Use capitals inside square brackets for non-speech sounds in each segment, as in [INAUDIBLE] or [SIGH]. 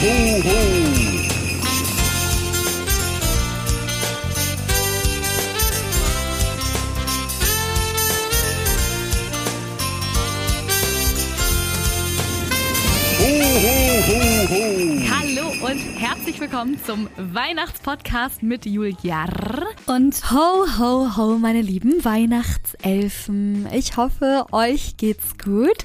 ho, ho. Herzlich willkommen zum Weihnachtspodcast mit Juliar. Und ho, ho, ho, meine lieben Weihnachtselfen. Ich hoffe, euch geht's gut.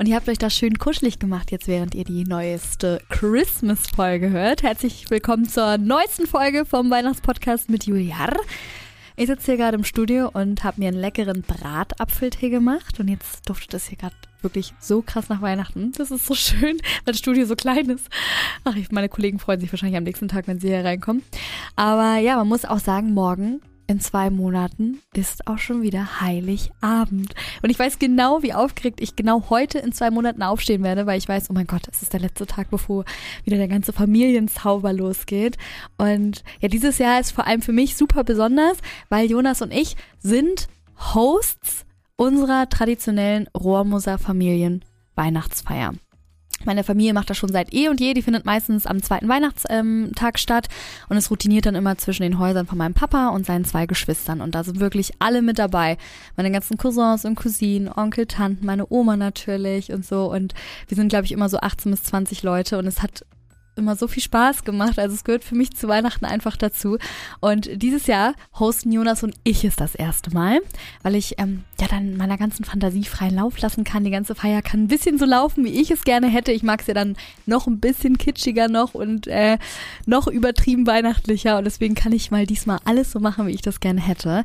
Und ihr habt euch das schön kuschelig gemacht, jetzt während ihr die neueste Christmas-Folge hört. Herzlich willkommen zur neuesten Folge vom Weihnachtspodcast mit Juliar. Ich sitze hier gerade im Studio und habe mir einen leckeren Bratapfeltee gemacht und jetzt duftet es hier gerade wirklich so krass nach Weihnachten. Das ist so [LAUGHS] schön, weil das Studio so klein ist. Ach, meine Kollegen freuen sich wahrscheinlich am nächsten Tag, wenn sie hier reinkommen. Aber ja, man muss auch sagen, morgen in zwei Monaten ist auch schon wieder Heiligabend. Und ich weiß genau, wie aufgeregt ich genau heute in zwei Monaten aufstehen werde, weil ich weiß, oh mein Gott, es ist der letzte Tag, bevor wieder der ganze Familienzauber losgeht. Und ja, dieses Jahr ist vor allem für mich super besonders, weil Jonas und ich sind Hosts unserer traditionellen Rohrmoser Familien Weihnachtsfeier. Meine Familie macht das schon seit eh und je. Die findet meistens am zweiten Weihnachtstag ähm, statt und es routiniert dann immer zwischen den Häusern von meinem Papa und seinen zwei Geschwistern. Und da sind wirklich alle mit dabei. Meine ganzen Cousins und Cousinen, Onkel, Tanten, meine Oma natürlich und so. Und wir sind, glaube ich, immer so 18 bis 20 Leute und es hat immer so viel Spaß gemacht. Also es gehört für mich zu Weihnachten einfach dazu. Und dieses Jahr hosten Jonas und ich es das erste Mal, weil ich ähm, ja dann meiner ganzen Fantasie freien Lauf lassen kann. Die ganze Feier kann ein bisschen so laufen, wie ich es gerne hätte. Ich mag es ja dann noch ein bisschen kitschiger noch und äh, noch übertrieben weihnachtlicher. Und deswegen kann ich mal diesmal alles so machen, wie ich das gerne hätte.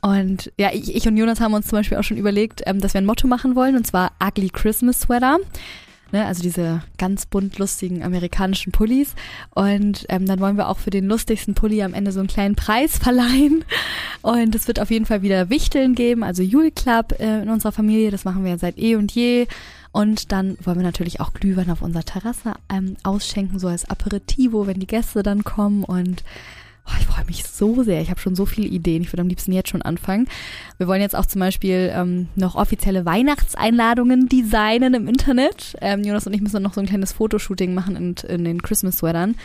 Und ja, ich, ich und Jonas haben uns zum Beispiel auch schon überlegt, ähm, dass wir ein Motto machen wollen, und zwar Ugly Christmas Sweater. Ne, also diese ganz bunt lustigen amerikanischen Pullis. Und ähm, dann wollen wir auch für den lustigsten Pulli am Ende so einen kleinen Preis [LAUGHS] verleihen. Und es wird auf jeden Fall wieder Wichteln geben, also Jule Club äh, in unserer Familie. Das machen wir seit eh und je. Und dann wollen wir natürlich auch Glühwein auf unserer Terrasse ähm, ausschenken, so als Aperitivo, wenn die Gäste dann kommen. Und Oh, ich freue mich so sehr. Ich habe schon so viele Ideen. Ich würde am liebsten jetzt schon anfangen. Wir wollen jetzt auch zum Beispiel ähm, noch offizielle Weihnachtseinladungen designen im Internet. Ähm, Jonas und ich müssen noch so ein kleines Fotoshooting machen in, in den Christmas-Sweatern.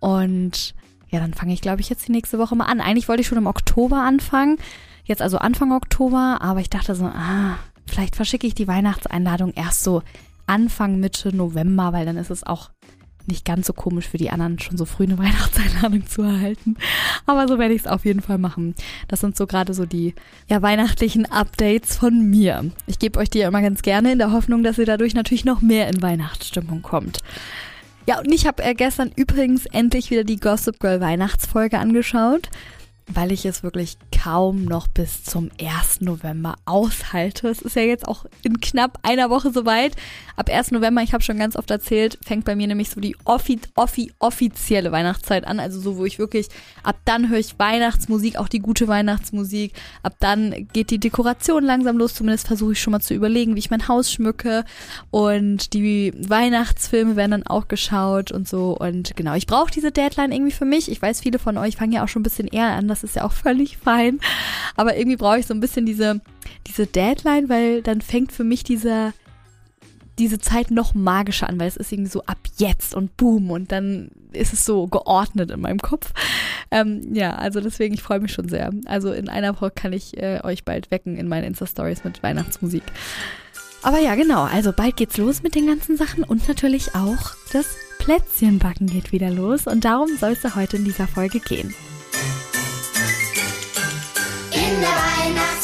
Und ja, dann fange ich, glaube ich, jetzt die nächste Woche mal an. Eigentlich wollte ich schon im Oktober anfangen. Jetzt also Anfang Oktober. Aber ich dachte so, ah, vielleicht verschicke ich die Weihnachtseinladung erst so Anfang, Mitte November, weil dann ist es auch nicht ganz so komisch für die anderen, schon so früh eine [LAUGHS] Weihnachtseinladung zu erhalten. Aber so werde ich es auf jeden Fall machen. Das sind so gerade so die ja, weihnachtlichen Updates von mir. Ich gebe euch die ja immer ganz gerne in der Hoffnung, dass ihr dadurch natürlich noch mehr in Weihnachtsstimmung kommt. Ja, und ich habe äh, gestern übrigens endlich wieder die Gossip Girl Weihnachtsfolge angeschaut weil ich es wirklich kaum noch bis zum 1. November aushalte. Es ist ja jetzt auch in knapp einer Woche soweit. Ab 1. November, ich habe schon ganz oft erzählt, fängt bei mir nämlich so die offi offi offizielle Weihnachtszeit an. Also so, wo ich wirklich, ab dann höre ich Weihnachtsmusik, auch die gute Weihnachtsmusik. Ab dann geht die Dekoration langsam los. Zumindest versuche ich schon mal zu überlegen, wie ich mein Haus schmücke. Und die Weihnachtsfilme werden dann auch geschaut und so. Und genau, ich brauche diese Deadline irgendwie für mich. Ich weiß, viele von euch fangen ja auch schon ein bisschen eher an das ist ja auch völlig fein. Aber irgendwie brauche ich so ein bisschen diese, diese Deadline, weil dann fängt für mich dieser, diese Zeit noch magischer an, weil es ist irgendwie so ab jetzt und boom und dann ist es so geordnet in meinem Kopf. Ähm, ja, also deswegen, ich freue mich schon sehr. Also in einer Woche kann ich äh, euch bald wecken in meinen Insta-Stories mit Weihnachtsmusik. Aber ja, genau, also bald geht's los mit den ganzen Sachen und natürlich auch das Plätzchenbacken geht wieder los und darum soll es heute in dieser Folge gehen.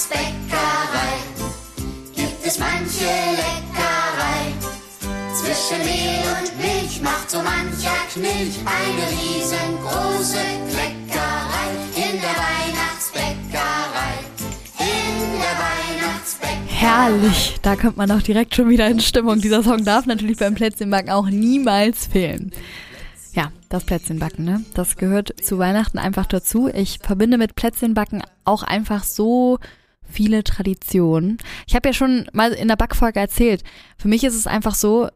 Weihnachtsbäckerei gibt es manche Leckerei. Zwischen Mehl und Milch macht so mancher Knilch eine riesengroße Kleckerei. In der Weihnachtsbäckerei, in der Weihnachtsbäckerei. Herrlich, da kommt man auch direkt schon wieder in Stimmung. Dieser Song darf natürlich beim Plätzchenbacken auch niemals fehlen. Ja, das Plätzchenbacken, ne? Das gehört zu Weihnachten einfach dazu. Ich verbinde mit Plätzchenbacken auch einfach so viele Traditionen. Ich habe ja schon mal in der Backfolge erzählt, für mich ist es einfach so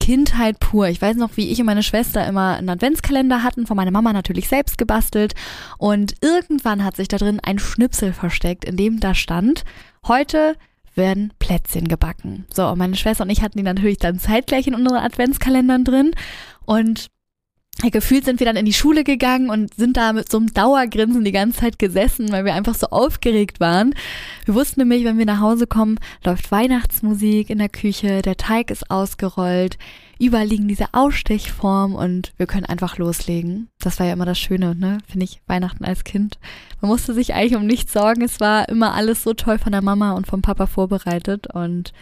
Kindheit pur. Ich weiß noch, wie ich und meine Schwester immer einen Adventskalender hatten, von meiner Mama natürlich selbst gebastelt. Und irgendwann hat sich da drin ein Schnipsel versteckt, in dem da stand, heute werden Plätzchen gebacken. So, und meine Schwester und ich hatten die natürlich dann zeitgleich in unseren Adventskalendern drin. Und gefühlt sind wir dann in die Schule gegangen und sind da mit so einem Dauergrinsen die ganze Zeit gesessen, weil wir einfach so aufgeregt waren. Wir wussten nämlich, wenn wir nach Hause kommen, läuft Weihnachtsmusik in der Küche, der Teig ist ausgerollt, überall liegen diese Ausstechformen und wir können einfach loslegen. Das war ja immer das Schöne, ne? Finde ich, Weihnachten als Kind. Man musste sich eigentlich um nichts sorgen. Es war immer alles so toll von der Mama und vom Papa vorbereitet und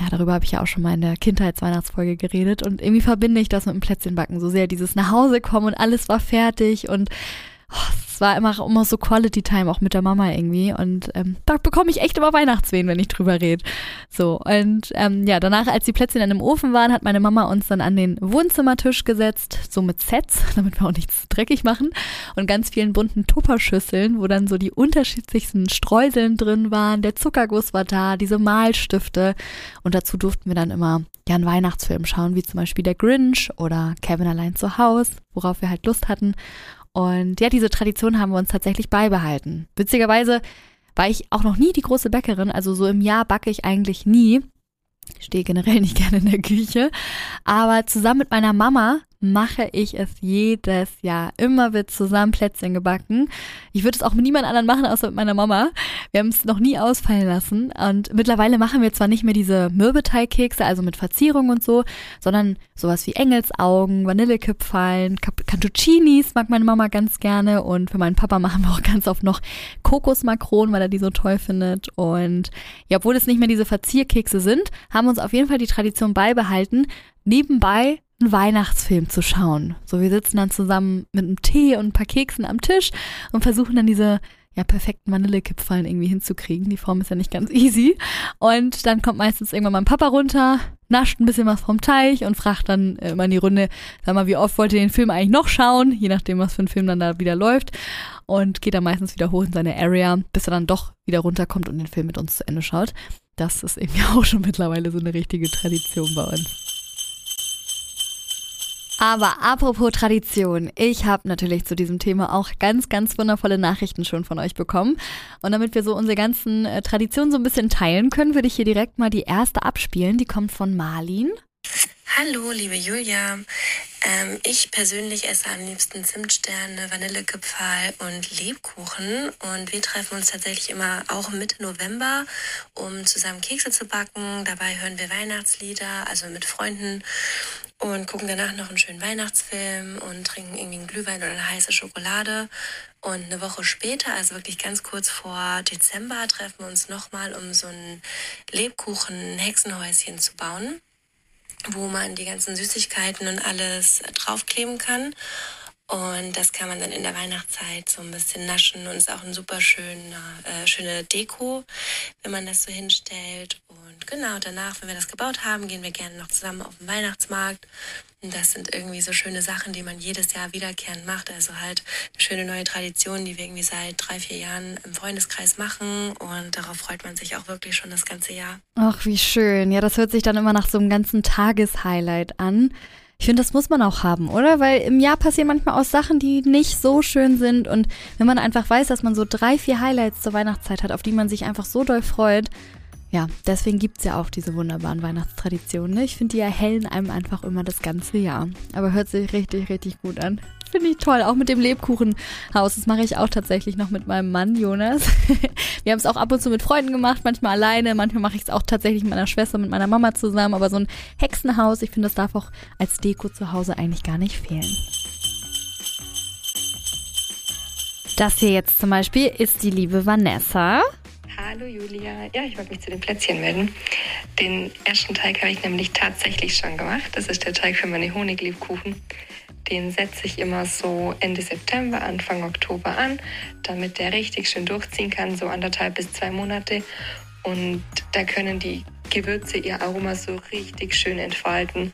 ja, darüber habe ich ja auch schon mal in der Kindheitsweihnachtsfolge geredet und irgendwie verbinde ich das mit dem Plätzchenbacken so sehr. Dieses nach Hause kommen und alles war fertig und es war immer, immer so Quality Time auch mit der Mama irgendwie und ähm, da bekomme ich echt immer Weihnachtswehen, wenn ich drüber rede. So und ähm, ja, danach, als die Plätzchen dann im Ofen waren, hat meine Mama uns dann an den Wohnzimmertisch gesetzt, so mit Sets, [LAUGHS] damit wir auch nichts dreckig machen und ganz vielen bunten Tupperschüsseln, wo dann so die unterschiedlichsten Streuseln drin waren, der Zuckerguss war da, diese Malstifte und dazu durften wir dann immer ja einen Weihnachtsfilm schauen, wie zum Beispiel der Grinch oder Kevin allein zu Haus, worauf wir halt Lust hatten. Und ja, diese Tradition haben wir uns tatsächlich beibehalten. Witzigerweise war ich auch noch nie die große Bäckerin, also so im Jahr backe ich eigentlich nie. Ich stehe generell [LAUGHS] nicht gerne in der Küche, aber zusammen mit meiner Mama mache ich es jedes Jahr. Immer wird zusammen Plätzchen gebacken. Ich würde es auch mit niemand anderem machen, außer mit meiner Mama. Wir haben es noch nie ausfallen lassen. Und mittlerweile machen wir zwar nicht mehr diese Mürbeteigkekse, also mit Verzierung und so, sondern sowas wie Engelsaugen, Vanillekipferln, Cantuccinis mag meine Mama ganz gerne. Und für meinen Papa machen wir auch ganz oft noch Kokosmakronen, weil er die so toll findet. Und ja, obwohl es nicht mehr diese Verzierkekse sind, haben wir uns auf jeden Fall die Tradition beibehalten, nebenbei einen Weihnachtsfilm zu schauen. So, wir sitzen dann zusammen mit einem Tee und ein paar Keksen am Tisch und versuchen dann diese ja, perfekten Vanillekipferln irgendwie hinzukriegen. Die Form ist ja nicht ganz easy. Und dann kommt meistens irgendwann mein Papa runter, nascht ein bisschen was vom Teich und fragt dann immer in die Runde, sag mal, wie oft wollt ihr den Film eigentlich noch schauen? Je nachdem, was für ein Film dann da wieder läuft. Und geht dann meistens wieder hoch in seine Area, bis er dann doch wieder runterkommt und den Film mit uns zu Ende schaut. Das ist irgendwie [LAUGHS] auch schon mittlerweile so eine richtige Tradition bei uns. Aber apropos Tradition, ich habe natürlich zu diesem Thema auch ganz, ganz wundervolle Nachrichten schon von euch bekommen. Und damit wir so unsere ganzen äh, Traditionen so ein bisschen teilen können, würde ich hier direkt mal die erste abspielen. Die kommt von Marlin. Hallo, liebe Julia. Ähm, ich persönlich esse am liebsten Zimtsterne, Vanillekipferl und Lebkuchen. Und wir treffen uns tatsächlich immer auch Mitte November, um zusammen Kekse zu backen. Dabei hören wir Weihnachtslieder, also mit Freunden und gucken danach noch einen schönen Weihnachtsfilm und trinken irgendwie einen Glühwein oder eine heiße Schokolade. Und eine Woche später, also wirklich ganz kurz vor Dezember, treffen wir uns nochmal, um so ein Lebkuchen-Hexenhäuschen zu bauen, wo man die ganzen Süßigkeiten und alles draufkleben kann. Und das kann man dann in der Weihnachtszeit so ein bisschen naschen und ist auch ein super schöner, äh, schöne Deko, wenn man das so hinstellt. Und genau danach, wenn wir das gebaut haben, gehen wir gerne noch zusammen auf den Weihnachtsmarkt. Und das sind irgendwie so schöne Sachen, die man jedes Jahr wiederkehrend macht. Also halt eine schöne neue Tradition, die wir irgendwie seit drei, vier Jahren im Freundeskreis machen. Und darauf freut man sich auch wirklich schon das ganze Jahr. Ach, wie schön. Ja, das hört sich dann immer nach so einem ganzen Tageshighlight an. Ich finde, das muss man auch haben, oder? Weil im Jahr passieren manchmal auch Sachen, die nicht so schön sind. Und wenn man einfach weiß, dass man so drei, vier Highlights zur Weihnachtszeit hat, auf die man sich einfach so doll freut, ja, deswegen gibt es ja auch diese wunderbaren Weihnachtstraditionen. Ne? Ich finde, die erhellen einem einfach immer das ganze Jahr. Aber hört sich richtig, richtig gut an. Finde ich toll. Auch mit dem Lebkuchenhaus. Das mache ich auch tatsächlich noch mit meinem Mann Jonas. [LAUGHS] Wir haben es auch ab und zu mit Freunden gemacht, manchmal alleine. Manchmal mache ich es auch tatsächlich mit meiner Schwester, mit meiner Mama zusammen. Aber so ein Hexenhaus, ich finde, das darf auch als Deko zu Hause eigentlich gar nicht fehlen. Das hier jetzt zum Beispiel ist die liebe Vanessa. Hallo Julia. Ja, ich wollte mich zu den Plätzchen melden. Den ersten Teig habe ich nämlich tatsächlich schon gemacht. Das ist der Teig für meine Honiglebkuchen. Den setze ich immer so Ende September, Anfang Oktober an, damit der richtig schön durchziehen kann, so anderthalb bis zwei Monate. Und da können die Gewürze ihr Aroma so richtig schön entfalten.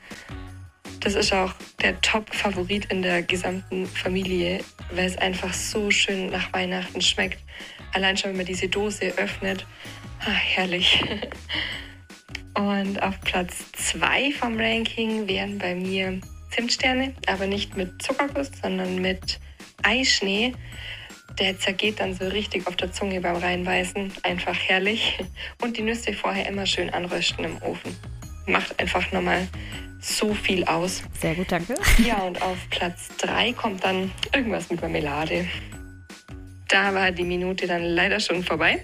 Das ist auch der Top-Favorit in der gesamten Familie, weil es einfach so schön nach Weihnachten schmeckt. Allein schon, wenn man diese Dose öffnet. Ah, herrlich. [LAUGHS] Und auf Platz 2 vom Ranking wären bei mir Zimtsterne, aber nicht mit Zuckerguss, sondern mit Eischnee. Der zergeht dann so richtig auf der Zunge beim Reinbeißen. Einfach herrlich. Und die Nüsse vorher immer schön anrösten im Ofen. Macht einfach nochmal so viel aus. Sehr gut, danke. Ja, und auf Platz 3 kommt dann irgendwas mit Marmelade. Da war die Minute dann leider schon vorbei.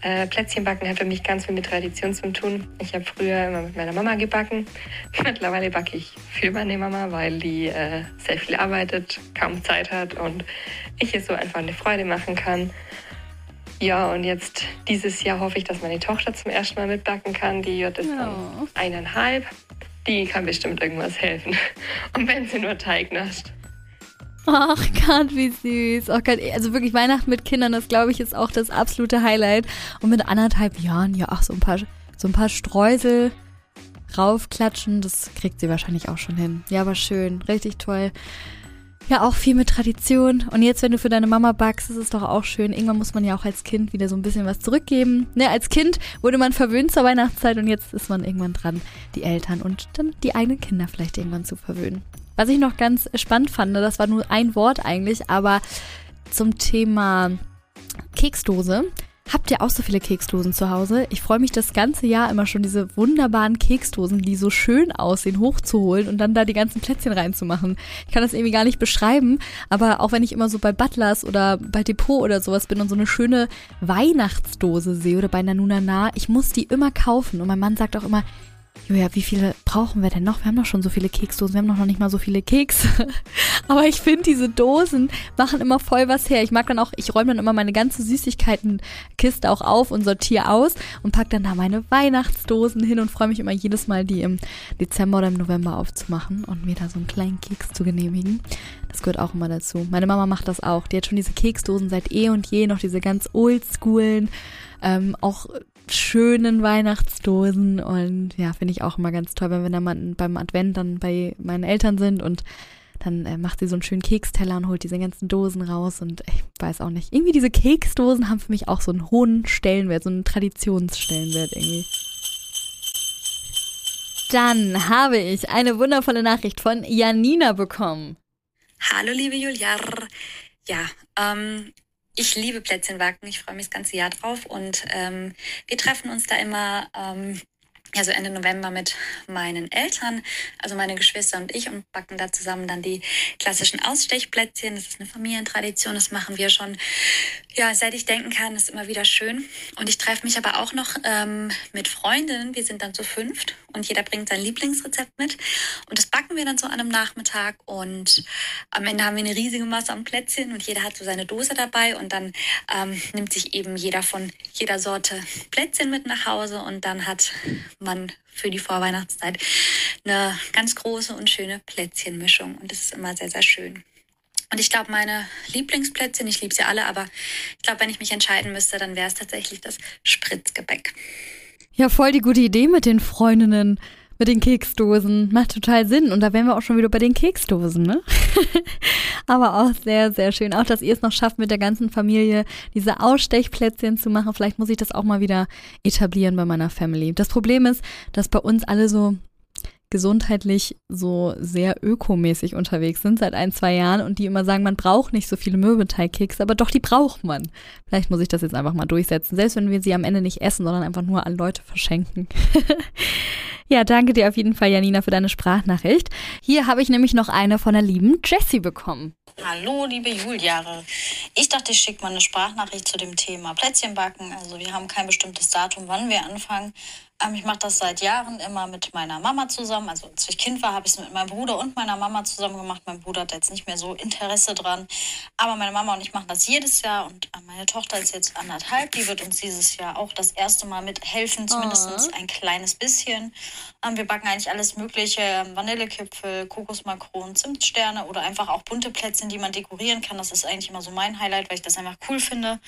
Äh, Plätzchenbacken hat für mich ganz viel mit Tradition zu tun. Ich habe früher immer mit meiner Mama gebacken. [LAUGHS] Mittlerweile backe ich für meine Mama, weil die äh, sehr viel arbeitet, kaum Zeit hat und ich es so einfach eine Freude machen kann. Ja, und jetzt dieses Jahr hoffe ich, dass meine Tochter zum ersten Mal mitbacken kann. Die jetzt dann Oh. eineinhalb. Die kann bestimmt irgendwas helfen. [LAUGHS] Und wenn sie nur Teig nascht. Ach Gott, wie süß. Oh Gott, also wirklich Weihnachten mit Kindern, das glaube ich ist auch das absolute Highlight. Und mit anderthalb Jahren, ja, ach, so ein paar, so ein paar Streusel raufklatschen, das kriegt sie wahrscheinlich auch schon hin. Ja, aber schön, richtig toll. Ja, auch viel mit Tradition. Und jetzt, wenn du für deine Mama backst, ist es doch auch schön. Irgendwann muss man ja auch als Kind wieder so ein bisschen was zurückgeben. Ne, als Kind wurde man verwöhnt zur Weihnachtszeit und jetzt ist man irgendwann dran, die Eltern und dann die eigenen Kinder vielleicht irgendwann zu verwöhnen. Was ich noch ganz spannend fand, das war nur ein Wort eigentlich, aber zum Thema Keksdose. Habt ihr auch so viele Keksdosen zu Hause? Ich freue mich das ganze Jahr immer schon, diese wunderbaren Keksdosen, die so schön aussehen, hochzuholen und dann da die ganzen Plätzchen reinzumachen. Ich kann das irgendwie gar nicht beschreiben, aber auch wenn ich immer so bei Butlers oder bei Depot oder sowas bin und so eine schöne Weihnachtsdose sehe oder bei Nanunana, ich muss die immer kaufen. Und mein Mann sagt auch immer, Julia, wie viele brauchen wir denn noch? Wir haben doch schon so viele Keksdosen, wir haben doch noch nicht mal so viele Kekse. [LAUGHS] Aber ich finde, diese Dosen machen immer voll was her. Ich mag dann auch, ich räume dann immer meine ganze Süßigkeitenkiste auch auf und sortiere aus und pack dann da meine Weihnachtsdosen hin und freue mich immer jedes Mal, die im Dezember oder im November aufzumachen und mir da so einen kleinen Keks zu genehmigen. Das gehört auch immer dazu. Meine Mama macht das auch. Die hat schon diese Keksdosen seit eh und je, noch diese ganz oldschoolen, ähm, auch schönen Weihnachtsdosen und ja, finde ich auch immer ganz toll, wenn wir dann beim Advent dann bei meinen Eltern sind und dann äh, macht sie so einen schönen Keksteller und holt diese ganzen Dosen raus und ich weiß auch nicht. Irgendwie diese Keksdosen haben für mich auch so einen hohen Stellenwert, so einen Traditionsstellenwert irgendwie. Dann habe ich eine wundervolle Nachricht von Janina bekommen. Hallo, liebe Julia. Ja, ähm, ich liebe Plätzchenbacken. Ich freue mich das ganze Jahr drauf. Und ähm, wir treffen uns da immer, ähm, also Ende November mit meinen Eltern, also meine Geschwister und ich, und backen da zusammen dann die klassischen Ausstechplätzchen. Das ist eine Familientradition. Das machen wir schon, ja, seit ich denken kann. Das ist immer wieder schön. Und ich treffe mich aber auch noch ähm, mit Freundinnen. Wir sind dann zu fünft und jeder bringt sein Lieblingsrezept mit. Und das backen wir dann so an einem Nachmittag. Und am Ende haben wir eine riesige Masse an Plätzchen und jeder hat so seine Dose dabei. Und dann ähm, nimmt sich eben jeder von jeder Sorte Plätzchen mit nach Hause. Und dann hat man für die Vorweihnachtszeit eine ganz große und schöne Plätzchenmischung. Und das ist immer sehr, sehr schön. Und ich glaube, meine Lieblingsplätzchen, ich liebe sie alle, aber ich glaube, wenn ich mich entscheiden müsste, dann wäre es tatsächlich das Spritzgebäck. Ja, voll die gute Idee mit den Freundinnen, mit den Keksdosen. Macht total Sinn. Und da wären wir auch schon wieder bei den Keksdosen, ne? [LAUGHS] Aber auch sehr, sehr schön. Auch, dass ihr es noch schafft, mit der ganzen Familie diese Ausstechplätzchen zu machen. Vielleicht muss ich das auch mal wieder etablieren bei meiner Family. Das Problem ist, dass bei uns alle so gesundheitlich so sehr ökomäßig unterwegs sind seit ein, zwei Jahren und die immer sagen, man braucht nicht so viele Mürbeteigkekse, aber doch, die braucht man. Vielleicht muss ich das jetzt einfach mal durchsetzen, selbst wenn wir sie am Ende nicht essen, sondern einfach nur an Leute verschenken. [LAUGHS] ja, danke dir auf jeden Fall, Janina, für deine Sprachnachricht. Hier habe ich nämlich noch eine von der lieben Jessie bekommen. Hallo, liebe Juliare. Ich dachte, ich schicke mal eine Sprachnachricht zu dem Thema Plätzchenbacken. Also wir haben kein bestimmtes Datum, wann wir anfangen. Ähm, ich mache das seit Jahren immer mit meiner Mama zusammen. Also als ich Kind war, habe ich es mit meinem Bruder und meiner Mama zusammen gemacht. Mein Bruder hat jetzt nicht mehr so Interesse dran. Aber meine Mama und ich machen das jedes Jahr. Und äh, meine Tochter ist jetzt anderthalb. Die wird uns dieses Jahr auch das erste Mal mithelfen, zumindest ein kleines bisschen. Ähm, wir backen eigentlich alles Mögliche. ähm, Vanillekipfel, Kokosmakronen, Zimtsterne oder einfach auch bunte Plätzchen, die man dekorieren kann. Das ist eigentlich immer so mein Highlight, weil ich das einfach cool finde.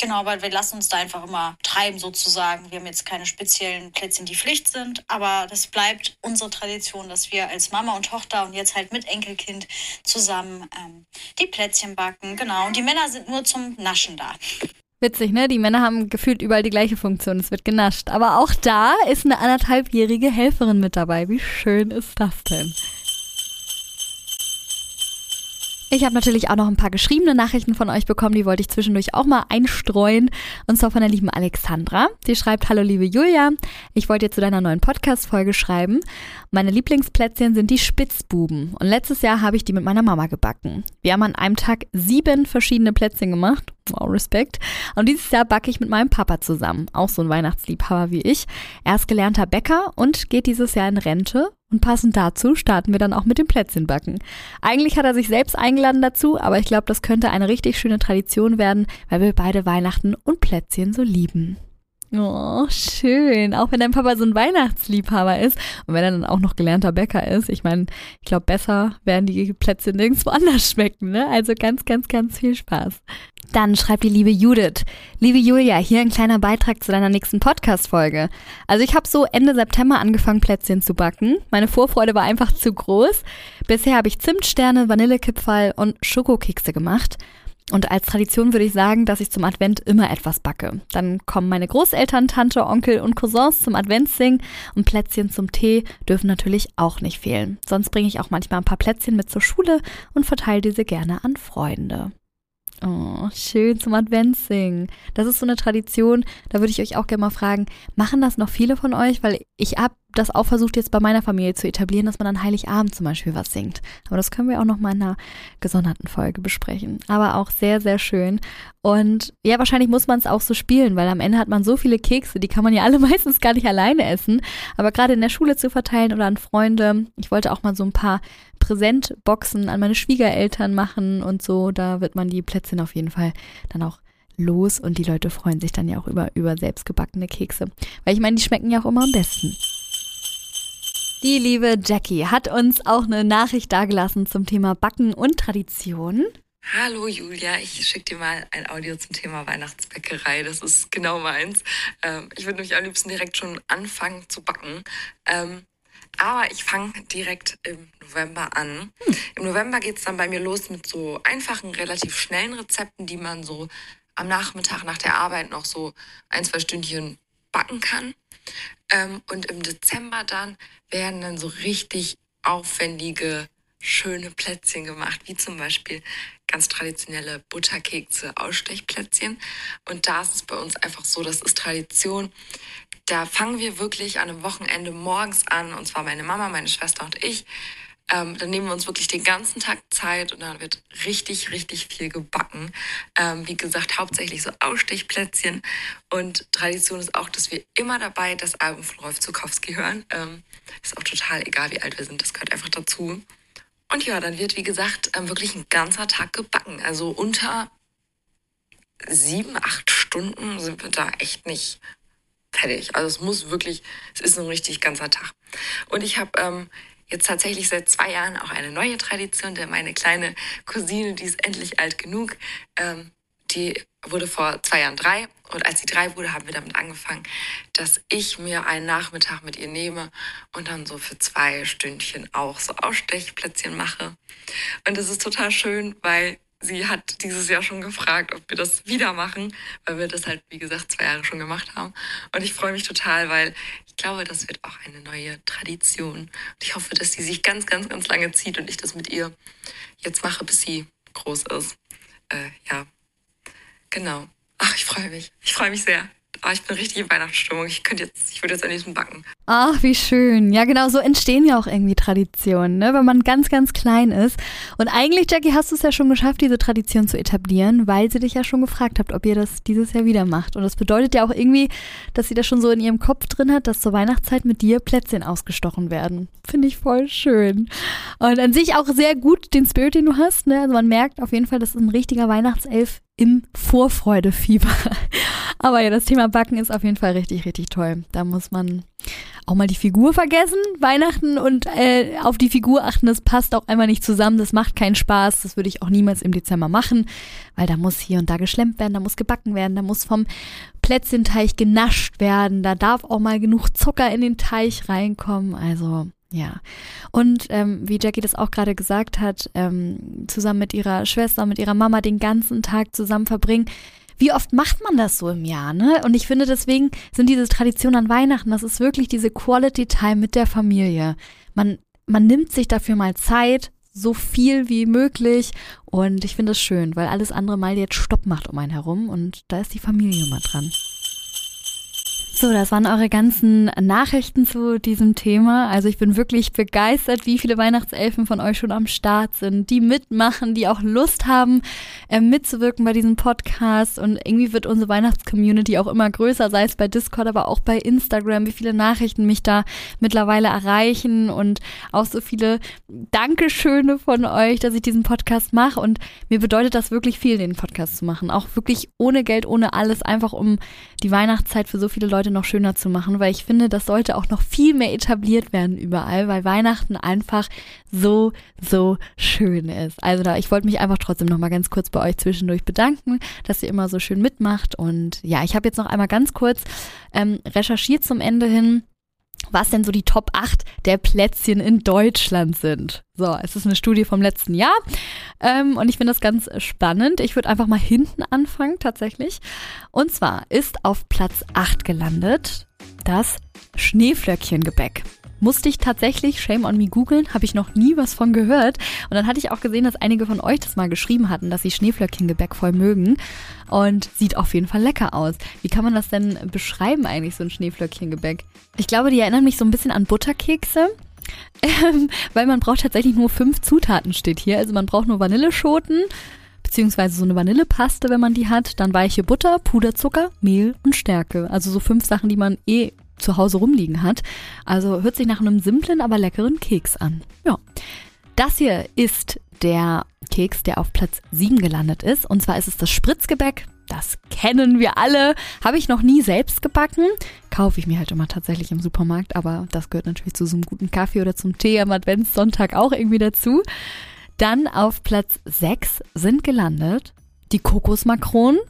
Genau, weil wir lassen uns da einfach immer treiben sozusagen. Wir haben jetzt keine speziellen Plätzchen, die Pflicht sind, aber das bleibt unsere Tradition, dass wir als Mama und Tochter und jetzt halt mit Enkelkind zusammen ähm, die Plätzchen backen. Genau, und die Männer sind nur zum Naschen da. Witzig, ne? Die Männer haben gefühlt überall die gleiche Funktion. Es wird genascht. Aber auch da ist eine anderthalbjährige Helferin mit dabei. Wie schön ist das denn? Ich habe natürlich auch noch ein paar geschriebene Nachrichten von euch bekommen, die wollte ich zwischendurch auch mal einstreuen. Und zwar von der lieben Alexandra. Die schreibt, hallo liebe Julia, ich wollte dir zu deiner neuen Podcast-Folge schreiben. Meine Lieblingsplätzchen sind die Spitzbuben. Und letztes Jahr habe ich die mit meiner Mama gebacken. Wir haben an einem Tag sieben verschiedene Plätzchen gemacht. Wow, Respekt. Und dieses Jahr backe ich mit meinem Papa zusammen. Auch so ein Weihnachtsliebhaber wie ich. Er ist gelernter Bäcker und geht dieses Jahr in Rente und passend dazu starten wir dann auch mit dem Plätzchenbacken. Eigentlich hat er sich selbst eingeladen dazu, aber ich glaube, das könnte eine richtig schöne Tradition werden, weil wir beide Weihnachten und Plätzchen so lieben. Oh, schön. Auch wenn dein Papa so ein Weihnachtsliebhaber ist und wenn er dann auch noch gelernter Bäcker ist. Ich meine, ich glaube, besser werden die Plätzchen nirgendwo [LAUGHS] anders schmecken, ne? Also ganz, ganz, ganz viel Spaß. Dann schreibt die liebe Judith. Liebe Julia, hier ein kleiner Beitrag zu deiner nächsten Podcast-Folge. Also ich habe so Ende September angefangen, Plätzchen zu backen. Meine Vorfreude war einfach zu groß. Bisher habe ich Zimtsterne, Vanillekipferl und Schokokekse gemacht. Und als Tradition würde ich sagen, dass ich zum Advent immer etwas backe. Dann kommen meine Großeltern, Tante, Onkel und Cousins zum Adventssingen und Plätzchen zum Tee dürfen natürlich auch nicht fehlen. Sonst bringe ich auch manchmal ein paar Plätzchen mit zur Schule und verteile diese gerne an Freunde. Oh, schön zum Adventssingen. Das ist so eine Tradition, da würde ich euch auch gerne mal fragen, machen das noch viele von euch? Weil ich habe das auch versucht jetzt bei meiner Familie zu etablieren, dass man an Heiligabend zum Beispiel was singt. Aber das können wir auch noch mal in einer gesonderten Folge besprechen. Aber auch sehr, sehr schön. Und ja, wahrscheinlich muss man es auch so spielen, weil am Ende hat man so viele Kekse, die kann man ja alle [LAUGHS] meistens gar nicht alleine essen. Aber gerade in der Schule zu verteilen oder an Freunde. Ich wollte auch mal so ein paar Präsentboxen an meine Schwiegereltern machen und so. Da wird man die Plätzchen auf jeden Fall dann auch los und die Leute freuen sich dann ja auch über, über selbstgebackene Kekse. Weil ich meine, die schmecken ja auch immer am besten. Die liebe Jackie hat uns auch eine Nachricht dagelassen zum Thema Backen und Tradition. Hallo Julia, ich schicke dir mal ein Audio zum Thema Weihnachtsbäckerei. Das ist genau meins. Ähm, ich würde nämlich am liebsten direkt schon anfangen zu backen. Ähm, aber ich fange direkt im November an. Hm. Im November geht es dann bei mir los mit so einfachen, relativ schnellen Rezepten, die man so am Nachmittag nach der Arbeit noch so ein, zwei Stündchen backen kann. Ähm, und im Dezember dann werden dann so richtig aufwendige, schöne Plätzchen gemacht, wie zum Beispiel ganz traditionelle Butterkekse, Ausstechplätzchen. Und da ist es bei uns einfach so, das ist Tradition. Da fangen wir wirklich an einem Wochenende morgens an, und zwar meine Mama, meine Schwester und ich. Ähm, dann nehmen wir uns wirklich den ganzen Tag Zeit und dann wird richtig, richtig viel gebacken. Ähm, wie gesagt, hauptsächlich so Ausstechplätzchen. Und Tradition ist auch, dass wir immer dabei das Album von Rolf Zukowski hören. Ähm, ist auch total egal, wie alt wir sind, das gehört einfach dazu. Und ja, dann wird, wie gesagt, ähm, wirklich ein ganzer Tag gebacken. Also unter sieben, acht Stunden sind wir da echt nicht fertig. Also es muss wirklich, es ist ein richtig ganzer Tag. Und ich habe ähm, jetzt tatsächlich seit zwei Jahren auch eine neue Tradition, denn meine kleine Cousine, die ist endlich alt genug, ähm, die wurde vor zwei Jahren drei. Und als sie drei wurde, haben wir damit angefangen, dass ich mir einen Nachmittag mit ihr nehme und dann so für zwei Stündchen auch so Ausstechplätzchen mache. Und das ist total schön, weil sie hat dieses Jahr schon gefragt, ob wir das wieder machen, weil wir das halt, wie gesagt, zwei Jahre schon gemacht haben. Und ich freue mich total, weil ich glaube, das wird auch eine neue Tradition. Und ich hoffe, dass sie sich ganz, ganz, ganz lange zieht und ich das mit ihr jetzt mache, bis sie groß ist. Äh, ja, genau. Ach, ich freue mich. Ich freue mich sehr. Oh, ich bin richtig in Weihnachtsstimmung. Ich könnte jetzt, ich würde jetzt am liebsten backen. Ach, wie schön. Ja, genau, so entstehen ja auch irgendwie Traditionen, ne? wenn man ganz, ganz klein ist. Und eigentlich, Jackie, hast du es ja schon geschafft, diese Tradition zu etablieren, weil sie dich ja schon gefragt hat, ob ihr das dieses Jahr wieder macht. Und das bedeutet ja auch irgendwie, dass sie das schon so in ihrem Kopf drin hat, dass zur Weihnachtszeit mit dir Plätzchen ausgestochen werden. Finde ich voll schön. Und an sich auch sehr gut den Spirit, den du hast. Ne? Also man merkt auf jeden Fall, das ist ein richtiger Weihnachtself im Vorfreudefieber. [LAUGHS] Aber ja, das Thema Backen ist auf jeden Fall richtig, richtig toll. Da muss man auch mal die Figur vergessen. Weihnachten und äh, auf die Figur achten, das passt auch einmal nicht zusammen. Das macht keinen Spaß. Das würde ich auch niemals im Dezember machen, weil da muss hier und da geschlemmt werden, da muss gebacken werden, da muss vom Plätzchenteich genascht werden, da darf auch mal genug Zucker in den Teich reinkommen. Also ja. Und ähm, wie Jackie das auch gerade gesagt hat, ähm, zusammen mit ihrer Schwester, mit ihrer Mama den ganzen Tag zusammen verbringen. Wie oft macht man das so im Jahr, ne? Und ich finde, deswegen sind diese Traditionen an Weihnachten, das ist wirklich diese Quality Time mit der Familie. Man, man nimmt sich dafür mal Zeit, so viel wie möglich. Und ich finde es schön, weil alles andere mal jetzt Stopp macht um einen herum. Und da ist die Familie immer dran. So, das waren eure ganzen Nachrichten zu diesem Thema. Also ich bin wirklich begeistert, wie viele Weihnachtselfen von euch schon am Start sind, die mitmachen, die auch Lust haben, äh, mitzuwirken bei diesem Podcast. Und irgendwie wird unsere Weihnachtscommunity auch immer größer, sei es bei Discord, aber auch bei Instagram, wie viele Nachrichten mich da mittlerweile erreichen und auch so viele Dankeschöne von euch, dass ich diesen Podcast mache. Und mir bedeutet das wirklich viel, den Podcast zu machen. Auch wirklich ohne Geld, ohne alles, einfach um die Weihnachtszeit für so viele Leute noch schöner zu machen, weil ich finde, das sollte auch noch viel mehr etabliert werden überall, weil Weihnachten einfach so, so schön ist. Also da, ich wollte mich einfach trotzdem noch mal ganz kurz bei euch zwischendurch bedanken, dass ihr immer so schön mitmacht. Und ja, ich habe jetzt noch einmal ganz kurz ähm, recherchiert zum Ende hin, was denn so die Top 8 der Plätzchen in Deutschland sind. So, es ist eine Studie vom letzten Jahr ähm, und ich finde das ganz spannend. Ich würde einfach mal hinten anfangen tatsächlich. Und zwar ist auf Platz 8 gelandet das Schneeflöckchengebäck musste ich tatsächlich, shame on me, googeln, habe ich noch nie was von gehört. Und dann hatte ich auch gesehen, dass einige von euch das mal geschrieben hatten, dass sie Schneeflöckchengebäck voll mögen. Und sieht auf jeden Fall lecker aus. Wie kann man das denn beschreiben eigentlich, so ein Schneeflöckchengebäck? Ich glaube, die erinnern mich so ein bisschen an Butterkekse. [LAUGHS] Ähm, weil man braucht tatsächlich nur fünf Zutaten, steht hier. Also man braucht nur Vanilleschoten, beziehungsweise so eine Vanillepaste, wenn man die hat, dann weiche Butter, Puderzucker, Mehl und Stärke. Also so fünf Sachen, die man eh zu Hause rumliegen hat. Also hört sich nach einem simplen, aber leckeren Keks an. Ja. Das hier ist der Keks, der auf Platz 7 gelandet ist. Und zwar ist es das Spritzgebäck. Das kennen wir alle. Habe ich noch nie selbst gebacken. Kaufe ich mir halt immer tatsächlich im Supermarkt. Aber das gehört natürlich zu so einem guten Kaffee oder zum Tee am Adventssonntag auch irgendwie dazu. Dann auf Platz 6 sind gelandet die Kokosmakronen.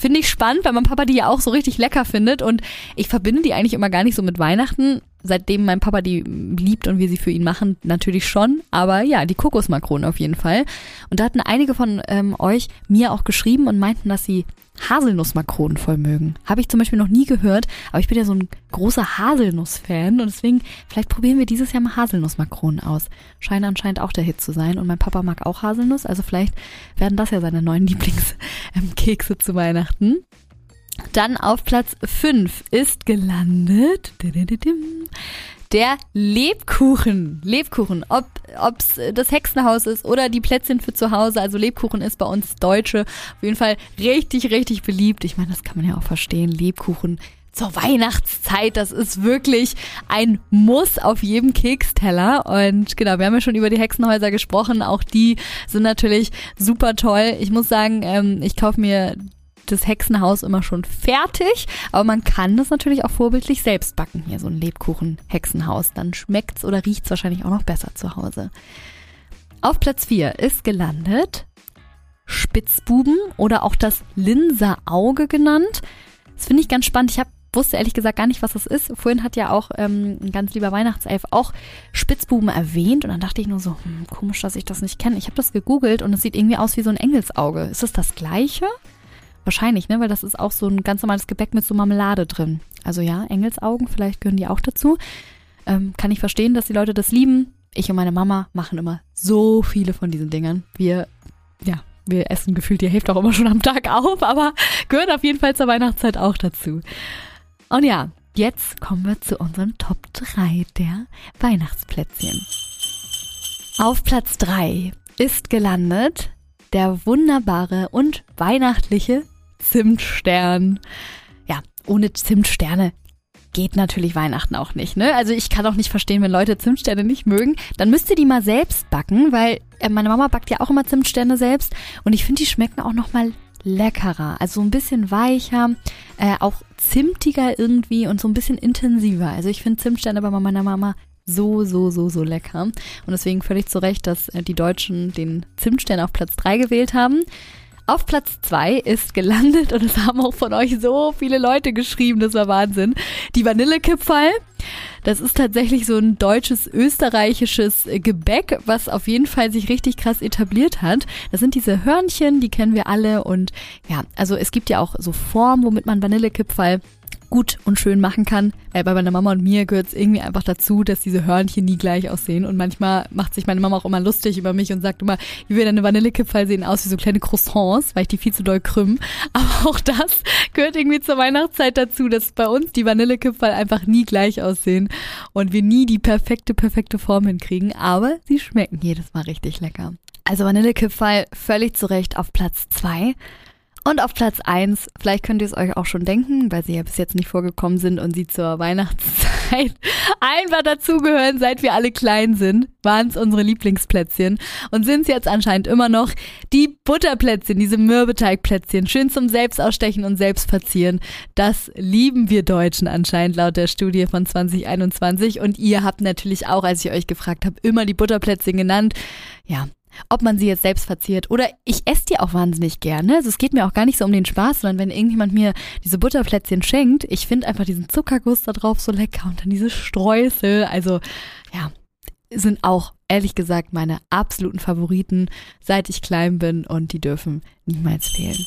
Finde ich spannend, weil mein Papa die ja auch so richtig lecker findet und ich verbinde die eigentlich immer gar nicht so mit Weihnachten. Seitdem mein Papa die liebt und wir sie für ihn machen, natürlich schon. Aber ja, die Kokosmakronen auf jeden Fall. Und da hatten einige von ähm, euch mir auch geschrieben und meinten, dass sie Haselnussmakronen voll mögen. Habe ich zum Beispiel noch nie gehört, aber ich bin ja so ein großer Haselnuss-Fan und deswegen, vielleicht probieren wir dieses Jahr mal Haselnussmakronen aus. Scheint anscheinend auch der Hit zu sein und mein Papa mag auch Haselnuss, also vielleicht werden das ja seine neuen [LAUGHS] Lieblingskekse zu Weihnachten. Dann auf Platz 5 ist gelandet der Lebkuchen. Lebkuchen. Ob ob's das Hexenhaus ist oder die Plätzchen für zu Hause. Also Lebkuchen ist bei uns Deutsche auf jeden Fall richtig, richtig beliebt. Ich meine, das kann man ja auch verstehen. Lebkuchen zur Weihnachtszeit. Das ist wirklich ein Muss auf jedem Keksteller. Und genau, wir haben ja schon über die Hexenhäuser gesprochen. Auch die sind natürlich super toll. Ich muss sagen, ähm, ich kaufe mir das Hexenhaus immer schon fertig, aber man kann das natürlich auch vorbildlich selbst backen. Hier so ein Lebkuchen-Hexenhaus. Dann schmeckt's oder riecht's wahrscheinlich auch noch besser zu Hause. Auf Platz 4 ist gelandet Spitzbuben oder auch das Linser Auge genannt. Das finde ich ganz spannend. Ich habe wusste ehrlich gesagt gar nicht, was das ist. Vorhin hat ja auch ähm, ein ganz lieber Weihnachtself auch Spitzbuben erwähnt und dann dachte ich nur so, hm, komisch, dass ich das nicht kenne. Ich habe das gegoogelt und es sieht irgendwie aus wie so ein Engelsauge. Ist das das gleiche? Wahrscheinlich, ne? Weil das ist auch so ein ganz normales Gebäck mit so Marmelade drin. Also ja, Engelsaugen, vielleicht gehören die auch dazu. Ähm, kann ich verstehen, dass die Leute das lieben. Ich und meine Mama machen immer so viele von diesen Dingern. Wir, ja, wir essen gefühlt die Hälfte auch immer schon am Tag auf, aber gehört auf jeden Fall zur Weihnachtszeit auch dazu. Und ja, jetzt kommen wir zu unserem Top 3 der Weihnachtsplätzchen. Auf Platz 3 ist gelandet der wunderbare und weihnachtliche Zimtstern. Ja, ohne Zimtsterne geht natürlich Weihnachten auch nicht, ne? Also ich kann auch nicht verstehen, wenn Leute Zimtsterne nicht mögen, dann müsst ihr die mal selbst backen, weil äh, meine Mama backt ja auch immer Zimtsterne selbst und ich finde, die schmecken auch noch mal leckerer, also ein bisschen weicher, äh, auch zimtiger irgendwie und so ein bisschen intensiver. Also ich finde Zimtsterne bei meiner Mama so, so, so, so lecker. Und deswegen völlig zu Recht, dass äh, die Deutschen den Zimtstern auf Platz 3 gewählt haben. Auf Platz 2 ist gelandet, und es haben auch von euch so viele Leute geschrieben, das war Wahnsinn, die Vanillekipferl. Das ist tatsächlich so ein deutsches, österreichisches Gebäck, was auf jeden Fall sich richtig krass etabliert hat. Das sind diese Hörnchen, die kennen wir alle und ja, also es gibt ja auch so Formen, womit man Vanillekipferl gut und schön machen kann. Äh, bei meiner Mama und mir gehört es irgendwie einfach dazu, dass diese Hörnchen nie gleich aussehen. Und manchmal macht sich meine Mama auch immer lustig über mich und sagt immer, wie wir deine Vanillekipferl sehen aus wie so kleine Croissants, weil ich die viel zu doll krümmen. [LAUGHS] Aber auch das gehört irgendwie zur Weihnachtszeit dazu, dass bei uns die Vanillekipferl einfach nie gleich aussehen und wir nie die perfekte, perfekte Form hinkriegen. Aber sie schmecken jedes Mal richtig lecker. Also Vanillekipferl völlig zu Recht auf Platz zwei. Und auf Platz eins, vielleicht könnt ihr es euch auch schon denken, weil sie ja bis jetzt nicht vorgekommen sind und sie zur Weihnachtszeit [LAUGHS] einfach dazugehören, seit wir alle klein sind, waren es unsere Lieblingsplätzchen und sind es jetzt anscheinend immer noch die Butterplätzchen, diese Mürbeteigplätzchen, schön zum Selbstausstechen und Selbstverzieren. Das lieben wir Deutschen anscheinend laut der Studie von 2021 und ihr habt natürlich auch, als ich euch gefragt habe, immer die Butterplätzchen genannt. Ja, ob man sie jetzt selbst verziert oder ich esse die auch wahnsinnig gerne. Also es geht mir auch gar nicht so um den Spaß, sondern wenn irgendjemand mir diese Butterplätzchen schenkt, ich finde einfach diesen Zuckerguss da drauf so lecker und dann diese Streusel. Also ja, sind auch ehrlich gesagt meine absoluten Favoriten, seit ich klein bin und die dürfen niemals fehlen.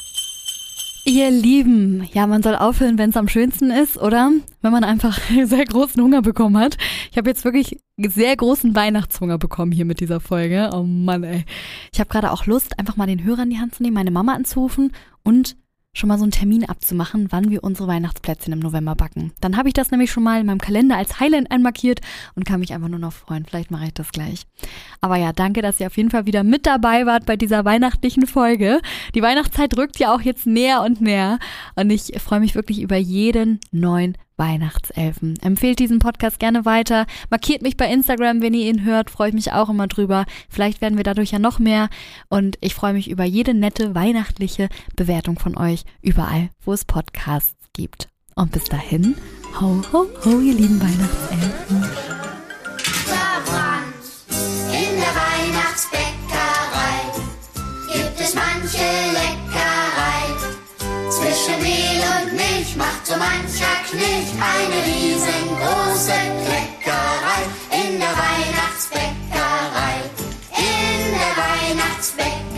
Ihr Lieben, ja, man soll aufhören, wenn es am schönsten ist, oder? Wenn man einfach [LAUGHS] sehr großen Hunger bekommen hat. Ich habe jetzt wirklich sehr großen Weihnachtshunger bekommen hier mit dieser Folge. Oh Mann, ey. Ich habe gerade auch Lust, einfach mal den Hörer in die Hand zu nehmen, meine Mama anzurufen und schon mal so einen Termin abzumachen, wann wir unsere Weihnachtsplätzchen im November backen. Dann habe ich das nämlich schon mal in meinem Kalender als Highlight einmarkiert und kann mich einfach nur noch freuen. Vielleicht mache ich das gleich. Aber ja, danke, dass ihr auf jeden Fall wieder mit dabei wart bei dieser weihnachtlichen Folge. Die Weihnachtszeit rückt ja auch jetzt näher und näher und ich freue mich wirklich über jeden neuen Weihnachtselfen. Empfehlt diesen Podcast gerne weiter. Markiert mich bei Instagram, wenn ihr ihn hört. Freue ich mich auch immer drüber. Vielleicht werden wir dadurch ja noch mehr. Und ich freue mich über jede nette weihnachtliche Bewertung von euch überall, wo es Podcasts gibt. Und bis dahin, ho, ho, ho, ihr lieben Weihnachtselfen. In der Weihnachtsbäckerei gibt es manche Leckerei. Zwischen Milch macht so mancher Knilch eine riesengroße Kleckerei in der Weihnachtsbäckerei. In der Weihnachtsbäckerei.